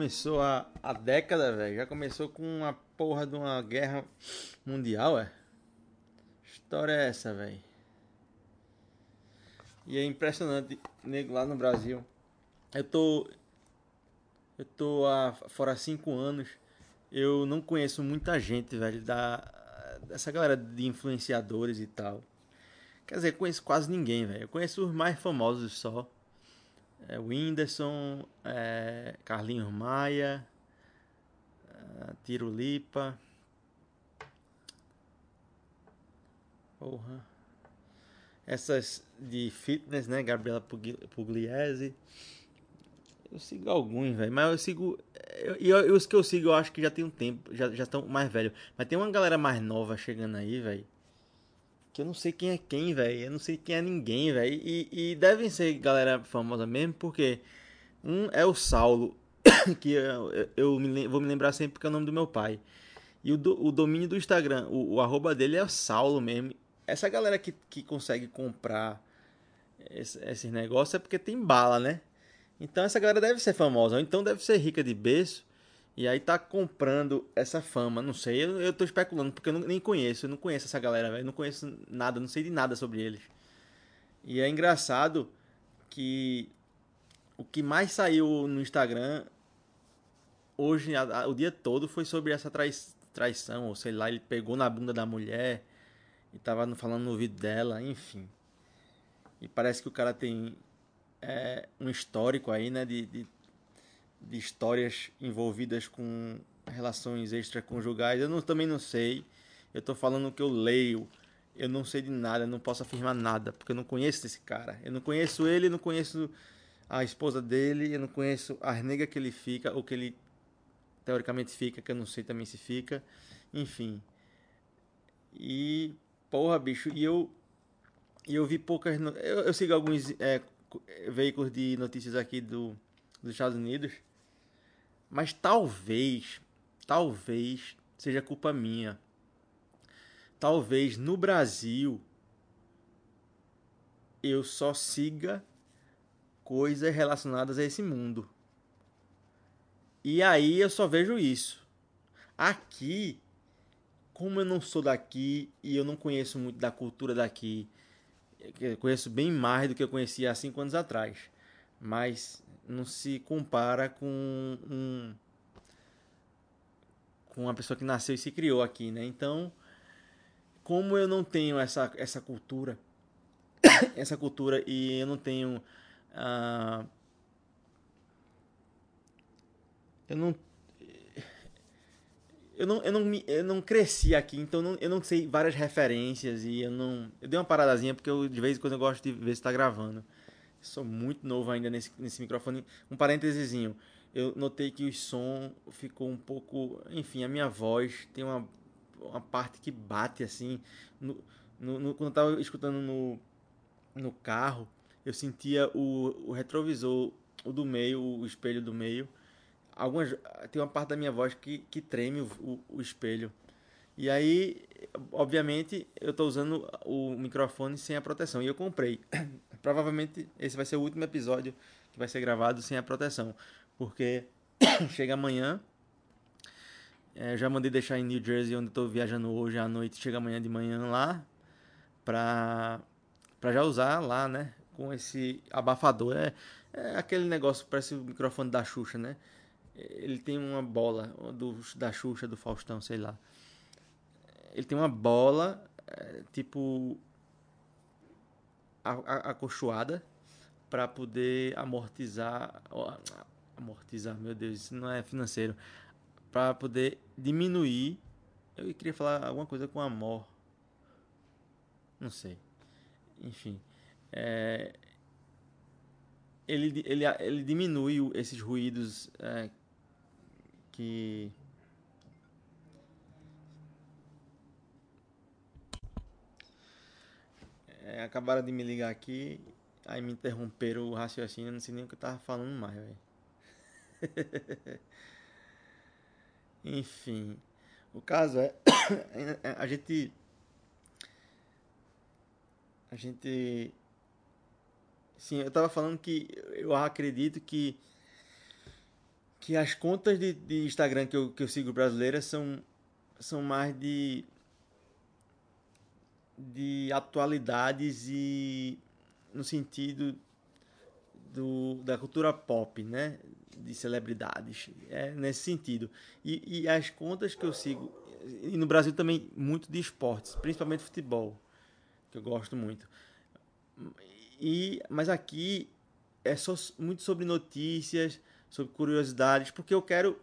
começou a, a década, velho. Já começou com uma porra de uma guerra mundial, é? História é essa, velho? E é impressionante, nego, lá no Brasil. Eu tô. Eu tô há, fora cinco anos. Eu não conheço muita gente, velho, da, dessa galera de influenciadores e tal. Quer dizer, conheço quase ninguém, velho. Eu conheço os mais famosos só. É, Whindersson, é, Carlinhos Maia, é, Tirulipa. Porra. Essas de fitness, né? Gabriela Pugliese. Eu sigo alguns, velho. Mas eu sigo. E os que eu sigo eu acho que já tem um tempo. Já, já estão mais velhos. Mas tem uma galera mais nova chegando aí, velho. Que eu não sei quem é quem, velho. Eu não sei quem é ninguém, velho. E, e devem ser galera famosa mesmo, porque. Um é o Saulo. que eu, eu me, vou me lembrar sempre porque é o nome do meu pai. E o, do, o domínio do Instagram, o, o arroba dele é o Saulo mesmo. Essa galera que, que consegue comprar esse, esses negócios é porque tem bala, né? Então essa galera deve ser famosa, ou então deve ser rica de berço. E aí tá comprando essa fama, não sei, eu, eu tô especulando, porque eu não, nem conheço, eu não conheço essa galera, velho, não conheço nada, não sei de nada sobre eles. E é engraçado que o que mais saiu no Instagram hoje, a, a, o dia todo, foi sobre essa trai, traição, ou sei lá, ele pegou na bunda da mulher e tava falando no ouvido dela, enfim. E parece que o cara tem é, um histórico aí, né, de, de, de, histórias envolvidas com relações extraconjugais. Eu não, também não sei. Eu tô falando que eu leio. Eu não sei de nada, não posso afirmar nada, porque eu não conheço esse cara. Eu não conheço ele, não conheço a esposa dele, eu não conheço as negas que ele fica, ou que ele teoricamente fica, que eu não sei também se fica. Enfim. E, porra, bicho, e eu. E eu vi poucas. Eu, eu sigo alguns é, veículos de notícias aqui do, dos Estados Unidos. Mas talvez, talvez seja culpa minha. Talvez no Brasil eu só siga coisas relacionadas a esse mundo. E aí eu só vejo isso. Aqui, como eu não sou daqui e eu não conheço muito da cultura daqui, eu conheço bem mais do que eu conhecia há cinco anos atrás. Mas não se compara com um com uma pessoa que nasceu e se criou aqui, né? Então, como eu não tenho essa, essa cultura, essa cultura e eu não tenho uh, eu não eu não, eu não, eu não cresci aqui, então não, eu não sei várias referências e eu não. Eu dei uma paradazinha porque eu, de vez em quando eu gosto de ver se tá gravando. Sou muito novo ainda nesse, nesse microfone. Um parênteses, eu notei que o som ficou um pouco. Enfim, a minha voz tem uma, uma parte que bate assim. No, no, no quando eu tava escutando no, no carro, eu sentia o, o retrovisor, o do meio, o espelho do meio algumas tem uma parte da minha voz que, que treme o, o, o espelho. E aí, obviamente, eu estou usando o microfone sem a proteção. E eu comprei. Provavelmente esse vai ser o último episódio que vai ser gravado sem a proteção. Porque chega amanhã. É, já mandei deixar em New Jersey, onde estou viajando hoje à noite. Chega amanhã de manhã lá. Pra, pra já usar lá, né? Com esse abafador. É, é aquele negócio, parece o microfone da Xuxa, né? ele tem uma bola do, da Xuxa, do Faustão, sei lá. Ele tem uma bola, é, tipo, acolchoada para poder amortizar, amortizar, meu Deus, isso não é financeiro, para poder diminuir. Eu queria falar alguma coisa com amor, não sei. Enfim, é, ele, ele, ele diminui esses ruídos é, que é, acabaram de me ligar aqui, aí me interromperam o raciocínio, não sei nem o que eu tava falando mais, velho. Enfim, o caso é a gente a gente sim, eu tava falando que eu acredito que que as contas de, de Instagram que eu, que eu sigo brasileiras são, são mais de de atualidades e no sentido do, da cultura pop, né? De celebridades. É nesse sentido. E, e as contas que eu sigo, e no Brasil também muito de esportes, principalmente futebol, que eu gosto muito. E, mas aqui é só muito sobre notícias, sobre curiosidades, porque eu quero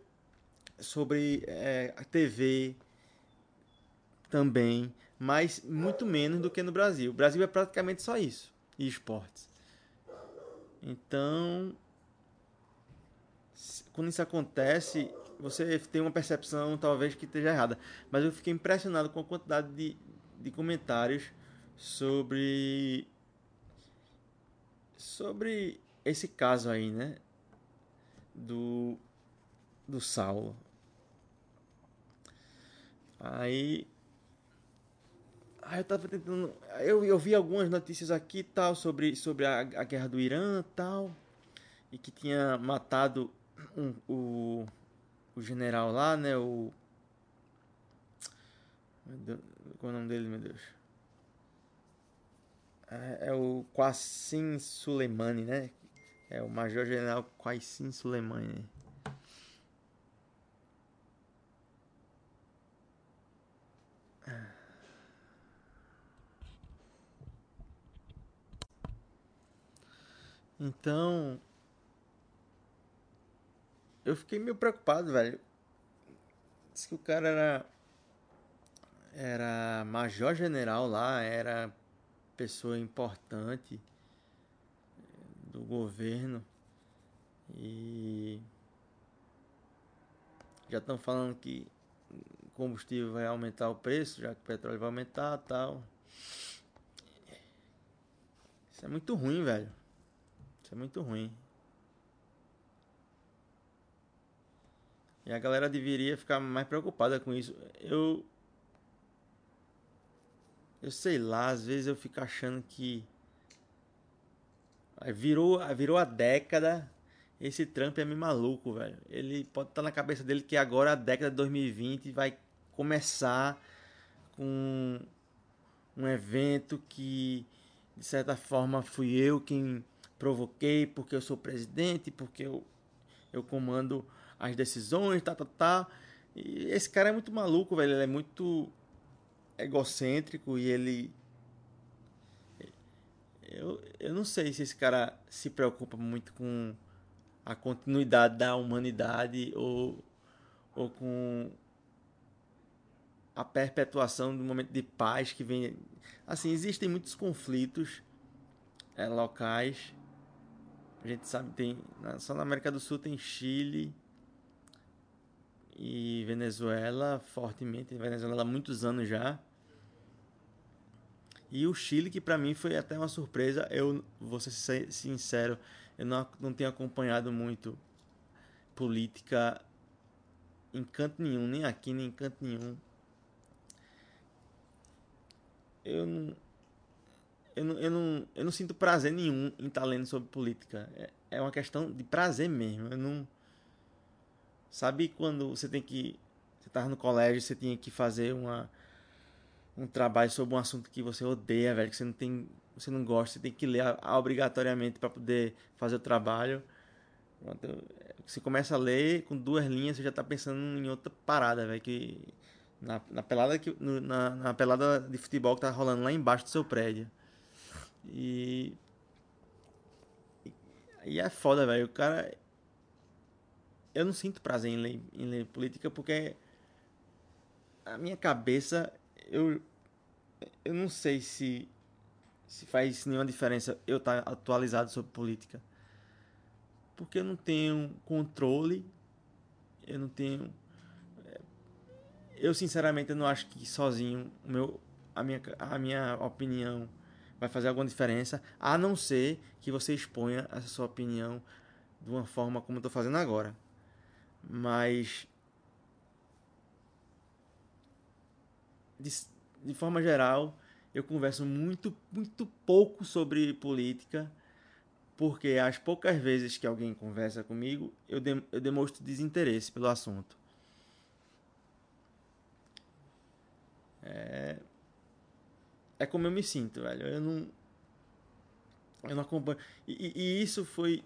sobre é, a TV também, mas muito menos do que no Brasil. O Brasil é praticamente só isso, e esportes. Então, quando isso acontece, você tem uma percepção talvez que esteja errada. Mas eu fiquei impressionado com a quantidade de, de comentários sobre sobre esse caso aí, né? Do do Saulo. Aí Aí eu tava tentando. Eu, eu vi algumas notícias aqui tal sobre, sobre a, a guerra do Irã tal. E que tinha matado um, o, o general lá, né? O. Qual é o nome dele, meu Deus? É, é o Qassim Soleimani, né? É o Major General Qassim Soleimani. Então. Eu fiquei meio preocupado, velho. Disse que o cara era. Era major general lá, era pessoa importante do governo. E. Já estão falando que combustível vai aumentar o preço, já que o petróleo vai aumentar tal. Isso é muito ruim, velho. Isso é muito ruim. E a galera deveria ficar mais preocupada com isso. Eu. Eu sei lá, às vezes eu fico achando que. Virou, virou a década. Esse Trump é meio maluco, velho. Ele pode estar na cabeça dele que agora a década de 2020 vai começar com um evento que, de certa forma, fui eu quem provoquei porque eu sou presidente, porque eu, eu comando as decisões, tá, tá, tá. E esse cara é muito maluco, velho. Ele é muito egocêntrico e ele. Eu, eu não sei se esse cara se preocupa muito com a continuidade da humanidade ou, ou com a perpetuação do momento de paz que vem. Assim, existem muitos conflitos é, locais a gente sabe tem só na América do Sul tem Chile e Venezuela fortemente, Venezuela há muitos anos já. E o Chile que para mim foi até uma surpresa, eu vou ser sincero, eu não, não tenho acompanhado muito política em canto nenhum, nem aqui, nem em canto nenhum. Eu não, eu não, eu, não, eu não sinto prazer nenhum em estar lendo sobre política. É, é uma questão de prazer mesmo. Eu não. Sabe quando você tem que. Você estava no colégio, você tinha que fazer uma, um trabalho sobre um assunto que você odeia, velho, que você não tem. Você não gosta, você tem que ler obrigatoriamente para poder fazer o trabalho. Você começa a ler com duas linhas, você já está pensando em outra parada, velho. Que na, na pelada que na, na pelada de futebol que tá rolando lá embaixo do seu prédio. E. E é foda, velho. O cara. Eu não sinto prazer em ler, em ler política porque. A minha cabeça. Eu. Eu não sei se. Se faz nenhuma diferença eu estar tá atualizado sobre política. Porque eu não tenho controle. Eu não tenho. É, eu sinceramente não acho que sozinho meu, a, minha, a minha opinião vai fazer alguma diferença, a não ser que você exponha essa sua opinião de uma forma como eu estou fazendo agora. Mas de, de forma geral, eu converso muito, muito pouco sobre política porque as poucas vezes que alguém conversa comigo, eu, de, eu demonstro desinteresse pelo assunto. É, é como eu me sinto, velho. Eu não. Eu não acompanho. E, e isso foi.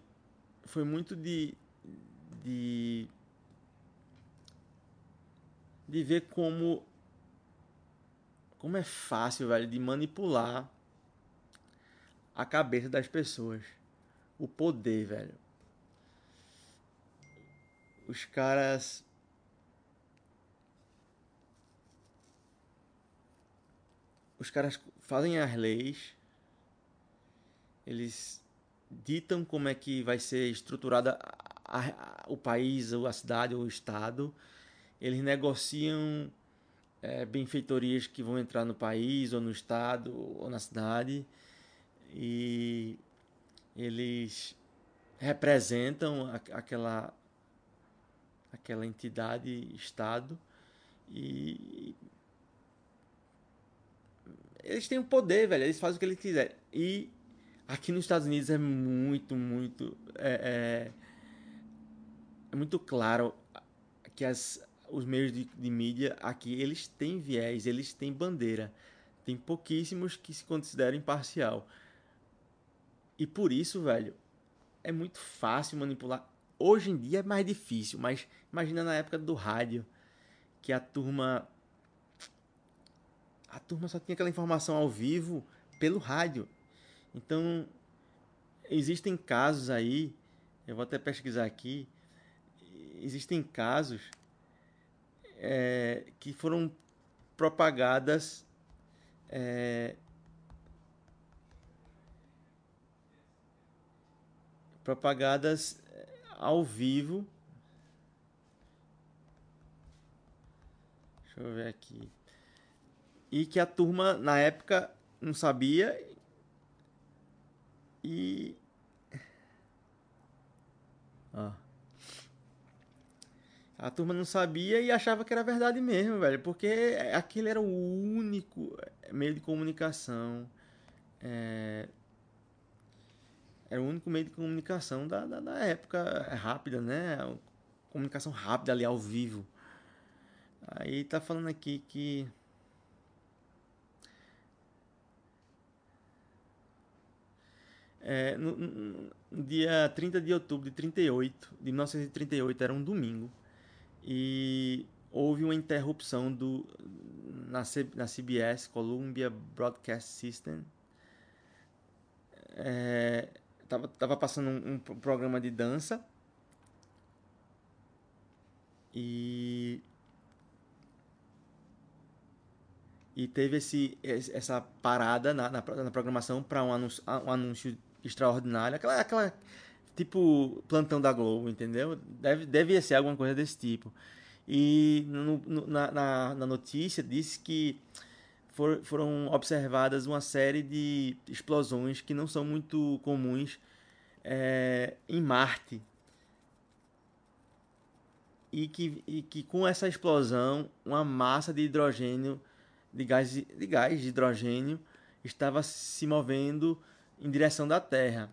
Foi muito de. De. De ver como. Como é fácil, velho, de manipular a cabeça das pessoas. O poder, velho. Os caras os caras fazem as leis, eles ditam como é que vai ser estruturada a, a, o país, ou a cidade, ou o estado, eles negociam é, benfeitorias que vão entrar no país, ou no estado, ou na cidade, e eles representam a, aquela aquela entidade estado e eles têm o poder, velho. Eles fazem o que eles quiserem. E aqui nos Estados Unidos é muito, muito. É, é, é muito claro que as, os meios de, de, mídia aqui eles têm viés, eles têm bandeira. Tem pouquíssimos que se consideram imparcial. E por isso, velho, é muito fácil manipular. Hoje em dia é mais difícil, mas imagina na época do rádio, que a turma a turma só tinha aquela informação ao vivo pelo rádio. Então, existem casos aí, eu vou até pesquisar aqui, existem casos é, que foram propagadas é, propagadas ao vivo. Deixa eu ver aqui e que a turma na época não sabia e ah. a turma não sabia e achava que era verdade mesmo, velho, porque aquele era o único meio de comunicação é... era o único meio de comunicação da, da, da época rápida, né? Comunicação rápida ali ao vivo. Aí tá falando aqui que É, no, no, dia 30 de outubro de 38, de 1938, era um domingo, e houve uma interrupção do, na, C, na CBS, Columbia Broadcast System. É, tava, tava passando um, um programa de dança e e teve esse, essa parada na, na, na programação para um anúncio, um anúncio extraordinária. Aquela, aquela tipo plantão da Globo, entendeu? Deve, deve ser alguma coisa desse tipo. E no, no, na, na, na, notícia disse que for, foram observadas uma série de explosões que não são muito comuns é, em Marte. E que, e que com essa explosão, uma massa de hidrogênio, de gás de, gás de hidrogênio, estava se movendo em direção da Terra.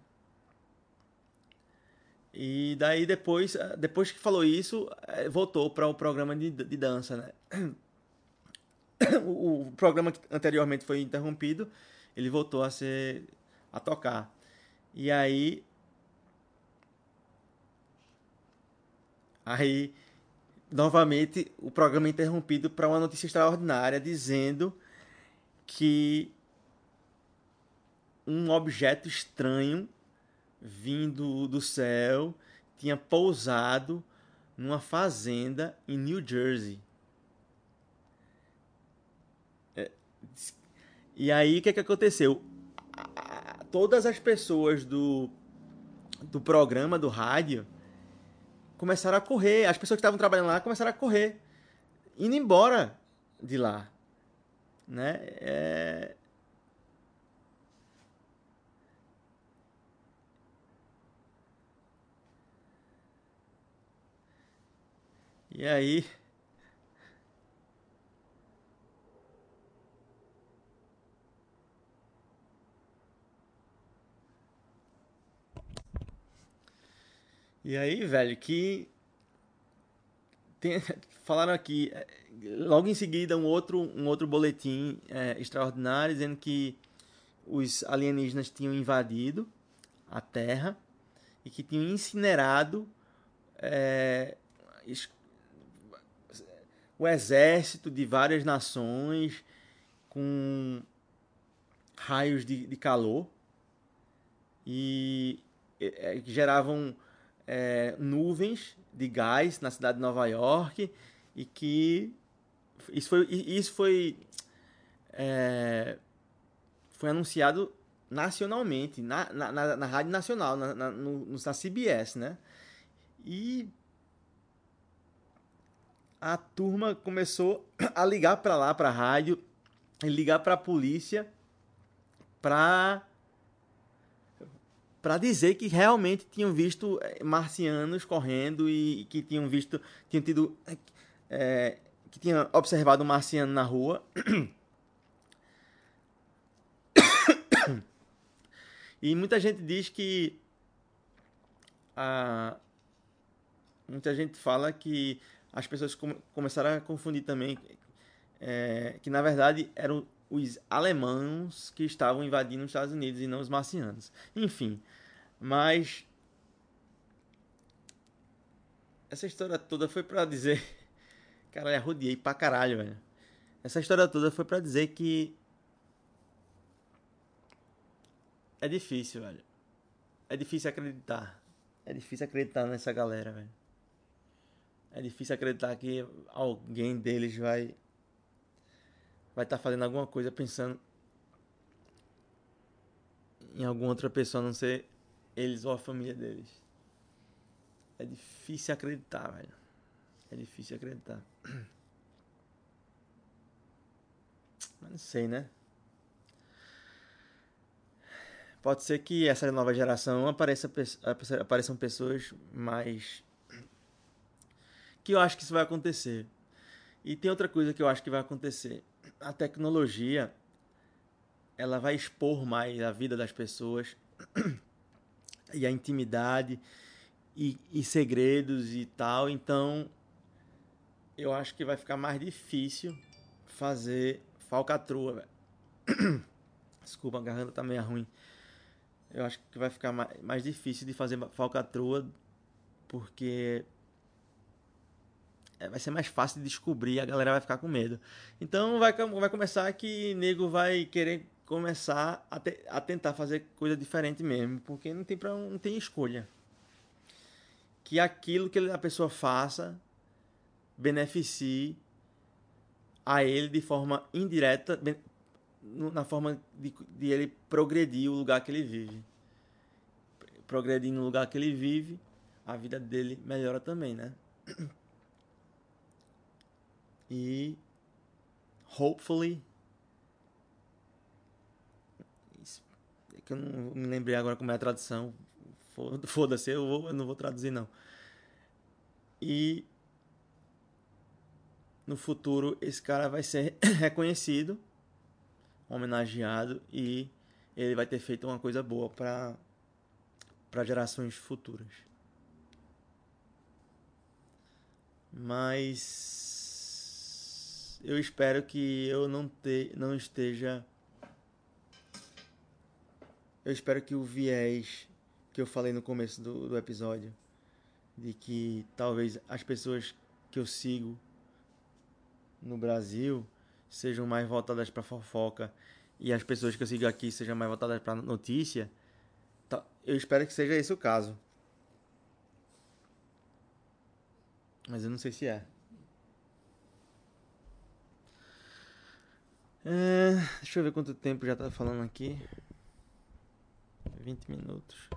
E daí depois, depois que falou isso, eh, voltou para o programa de, de dança, né? O, o, programa que anteriormente foi interrompido, ele voltou a ser a tocar. E aí aí novamente o programa é interrompido para uma notícia extraordinária dizendo que um objeto estranho vindo do céu tinha pousado numa fazenda em New Jersey. É, e aí o que, é que aconteceu? Todas as pessoas do, do programa do rádio começaram a correr. As pessoas que estavam trabalhando lá começaram a correr, indo embora de lá. Né? É, E aí. E aí, velho, que. Tem, falaram aqui, é, logo em seguida, um outro, um outro boletim é, extraordinário dizendo que os alienígenas tinham invadido a Terra e que tinham incinerado é, o exército de várias nações com raios de, de calor e é, geravam é, nuvens de gás na cidade de Nova York e que isso foi, isso foi, é, foi anunciado nacionalmente, na, na, na, na rádio nacional, na, na, no, na CBS, né? E a turma começou a ligar para lá, para rádio, ligar para a polícia para para dizer que realmente tinham visto eh, marcianos correndo e que tinham visto, tinham tido, é, que tinham observado um marciano na rua. E muita gente diz que a muita gente fala que as pessoas começaram a confundir também é, que na verdade eram os alemães que estavam invadindo os Estados Unidos e não os marcianos. Enfim, mas essa história toda foi para dizer, cara, eu arrodeei pra caralho, velho. Essa história toda foi para dizer que é difícil, velho. É difícil acreditar. É difícil acreditar nessa galera, velho. É difícil acreditar que alguém deles vai vai estar tá fazendo alguma coisa pensando em alguma outra pessoa, a não ser eles ou a família deles. É difícil acreditar, velho. É difícil acreditar. Mas não sei, né? Pode ser que essa nova geração apareça, apareçam pessoas mais. Que eu acho que isso vai acontecer. E tem outra coisa que eu acho que vai acontecer a tecnologia ela vai expor mais a vida das pessoas e a intimidade e, e segredos e tal. Então, eu acho que vai ficar mais difícil fazer falcatrua. Desculpa, a garganta tá meio ruim. Eu acho que vai ficar mais, mais difícil de fazer falcatrua porque vai ser mais fácil de descobrir, a galera vai ficar com medo. Então vai, vai começar que nego vai querer começar a, te, a tentar fazer coisa diferente mesmo, porque não tem, pra, não tem escolha. Que aquilo que a pessoa faça beneficie a ele de forma indireta, na forma de, de ele progredir o lugar que ele vive. Progredindo no lugar que ele vive, a vida dele melhora também, né? E hopefully é que eu não me lembrei agora como é a tradução. Foda-se, eu, eu não vou traduzir não. E no futuro esse cara vai ser reconhecido, homenageado e ele vai ter feito uma coisa boa para para gerações futuras. Mas eu espero que eu não, te, não esteja. Eu espero que o viés que eu falei no começo do, do episódio, de que talvez as pessoas que eu sigo no Brasil sejam mais voltadas para fofoca e as pessoas que eu sigo aqui sejam mais voltadas para notícia, eu espero que seja esse o caso. Mas eu não sei se é. É, deixa eu ver quanto tempo já tá falando aqui. 20 minutos.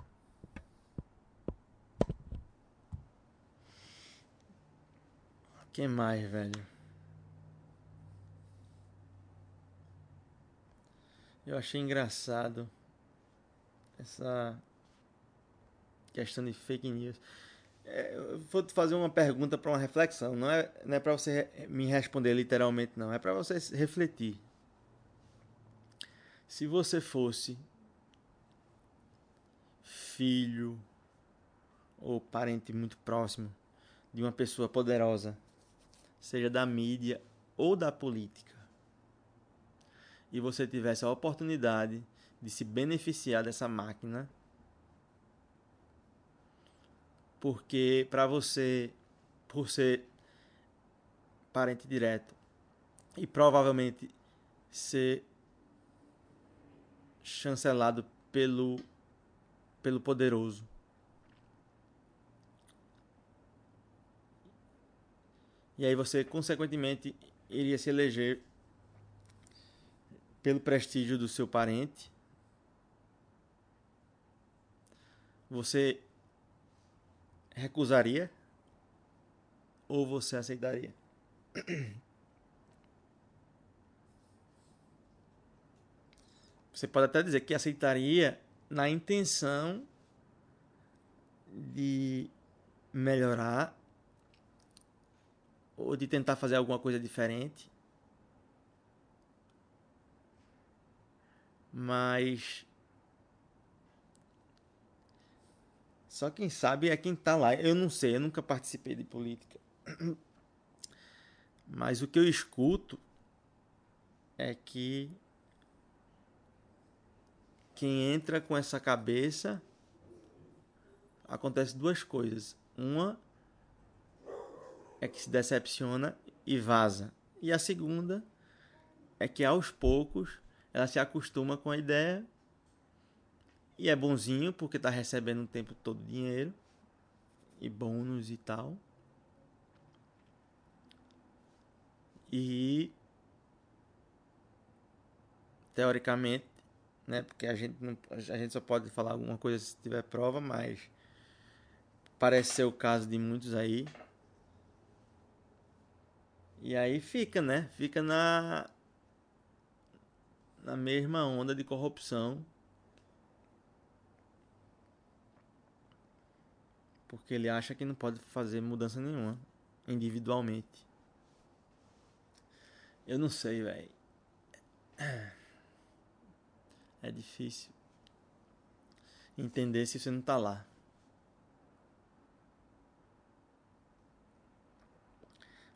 O que mais, velho? Eu achei engraçado essa questão de fake news. É, eu vou te fazer uma pergunta para uma reflexão. Não é, não é para você me responder literalmente, não. É para você refletir. Se você fosse filho ou parente muito próximo de uma pessoa poderosa, seja da mídia ou da política, e você tivesse a oportunidade de se beneficiar dessa máquina, porque para você, por ser parente direto e provavelmente ser chancelado pelo pelo poderoso. E aí você consequentemente iria se eleger pelo prestígio do seu parente. Você recusaria ou você aceitaria? Você pode até dizer que aceitaria na intenção de melhorar ou de tentar fazer alguma coisa diferente. Mas só quem sabe é quem tá lá. Eu não sei, eu nunca participei de política. Mas o que eu escuto é que quem entra com essa cabeça acontece duas coisas. Uma é que se decepciona e vaza. E a segunda é que aos poucos ela se acostuma com a ideia e é bonzinho porque está recebendo o tempo todo dinheiro e bônus e tal. E teoricamente né? Porque a gente, não, a gente só pode falar alguma coisa se tiver prova, mas parece ser o caso de muitos aí. E aí fica, né? Fica na na mesma onda de corrupção. Porque ele acha que não pode fazer mudança nenhuma individualmente. Eu não sei, velho. É difícil entender se você não tá lá.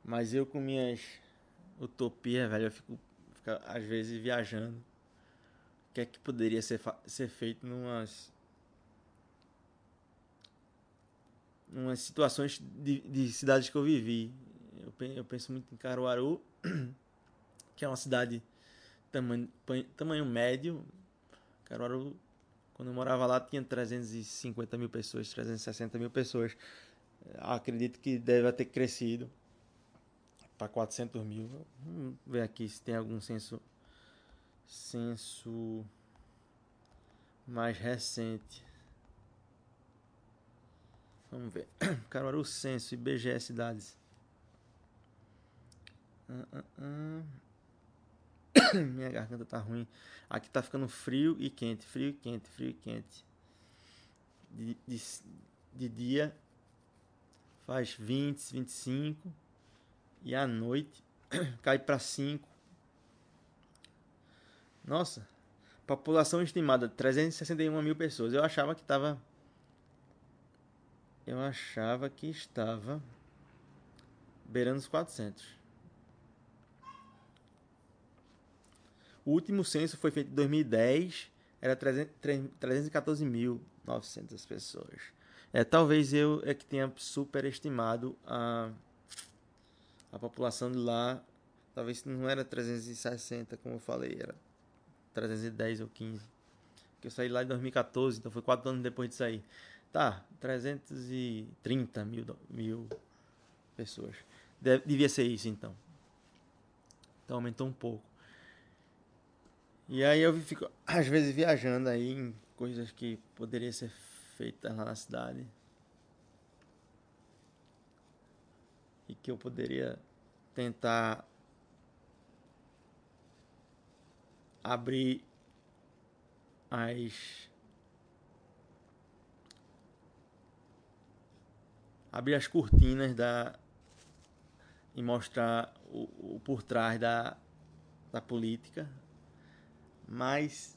Mas eu com minhas utopias, velho, eu fico, fico às vezes viajando. O que é que poderia ser, ser feito numas umas situações de, de, cidades que eu vivi. Eu, eu penso muito em Caruaru, que é uma cidade tamanho, tamanho médio, Caruaru, quando eu morava lá, tinha 350 mil pessoas, 360 mil pessoas. Acredito que deve ter crescido para 400 mil. Vamos ver aqui se tem algum censo, censo mais recente. Vamos ver. Caruaru Censo, IBGE Cidades. Uh, uh, uh. Minha garganta tá ruim. Aqui tá ficando frio e quente, frio e quente, frio e quente. De, de, de dia faz 20, 25 e à noite cai para 5. Nossa, população estimada 361 mil pessoas. Eu achava que tava. Eu achava que estava beirando os 400. O último censo foi feito em 2010, era 314.900 pessoas. É, talvez eu é que tenha superestimado a, a população de lá. Talvez não era 360, como eu falei, era 310 ou 15. Porque eu saí lá em 2014, então foi 4 anos depois de sair. Tá, 330 mil, mil pessoas. devia ser isso então. Então aumentou um pouco. E aí eu fico, às vezes, viajando aí em coisas que poderiam ser feitas lá na cidade. E que eu poderia tentar abrir as abrir as cortinas da e mostrar o, o por trás da, da política mas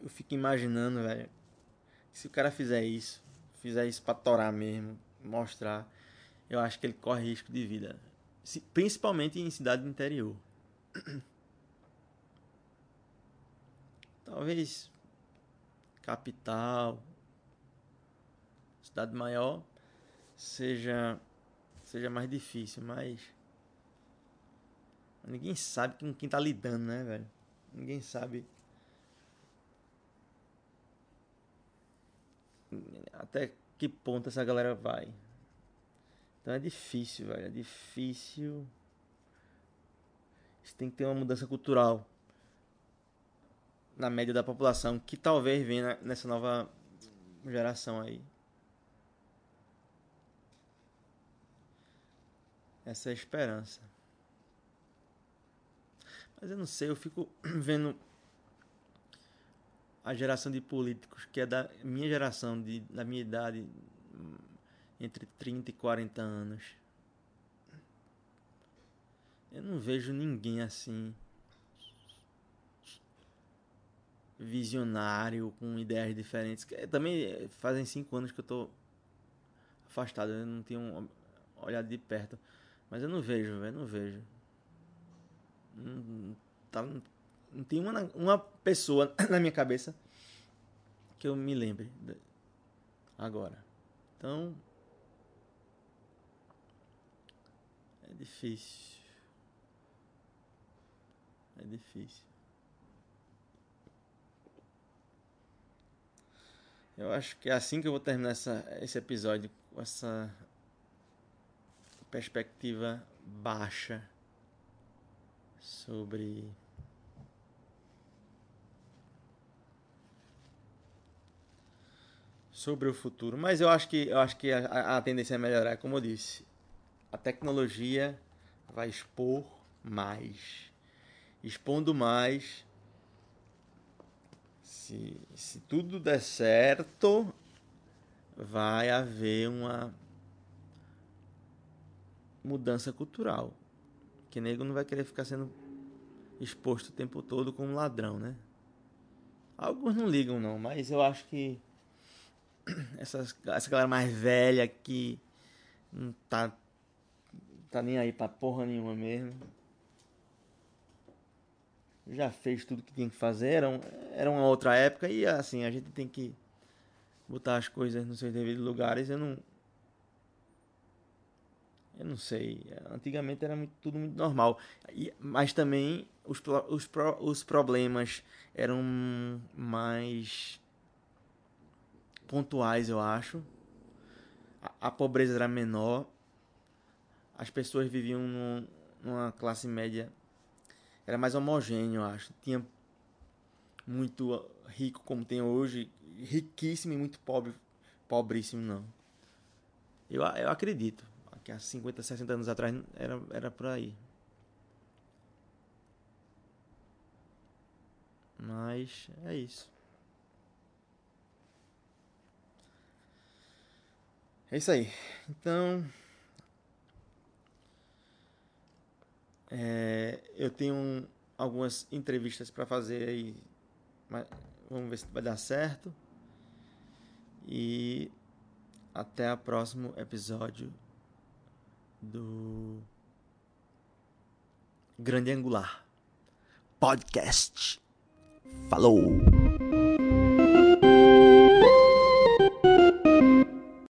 eu fico imaginando, velho, se o cara fizer isso, fizer isso pra torar mesmo, mostrar, eu acho que ele corre risco de vida. Principalmente em cidade do interior. Talvez capital, cidade maior, seja seja mais difícil, mas ninguém sabe com quem tá lidando, né, velho? Ninguém sabe até que ponto essa galera vai. Então é difícil, velho. É difícil. Isso tem que ter uma mudança cultural na média da população que talvez venha nessa nova geração aí. Essa é a esperança. Mas eu não sei, eu fico vendo a geração de políticos que é da minha geração, de, da minha idade, entre 30 e 40 anos. Eu não vejo ninguém assim visionário, com ideias diferentes. Também fazem cinco anos que eu tô afastado, eu não tenho olhado de perto. Mas eu não vejo, velho, não vejo. Não, tá, não tem uma, uma pessoa na minha cabeça que eu me lembre agora. Então. É difícil. É difícil. Eu acho que é assim que eu vou terminar essa, esse episódio com essa perspectiva baixa sobre sobre o futuro, mas eu acho que eu acho que a, a tendência é melhorar, como eu disse. A tecnologia vai expor mais. Expondo mais, se, se tudo der certo, vai haver uma mudança cultural. Que nego não vai querer ficar sendo exposto o tempo todo como ladrão, né? Alguns não ligam não, mas eu acho que essas, essa galera mais velha que não tá, tá nem aí pra porra nenhuma mesmo já fez tudo que tinha que fazer, era, um, era uma outra época e assim, a gente tem que botar as coisas nos seus devidos lugares. Eu não. Eu não sei. Antigamente era muito, tudo muito normal. E, mas também os, os, os problemas eram mais pontuais, eu acho. A, a pobreza era menor. As pessoas viviam num, numa classe média era mais homogêneo, eu acho. Tinha muito rico como tem hoje, riquíssimo e muito pobre, pobríssimo não. Eu, eu acredito que há 50, 60 anos atrás era, era por aí. Mas é isso. É isso aí. Então, É, eu tenho algumas entrevistas para fazer aí, mas vamos ver se vai dar certo. E até o próximo episódio do Grande Angular Podcast. Falou!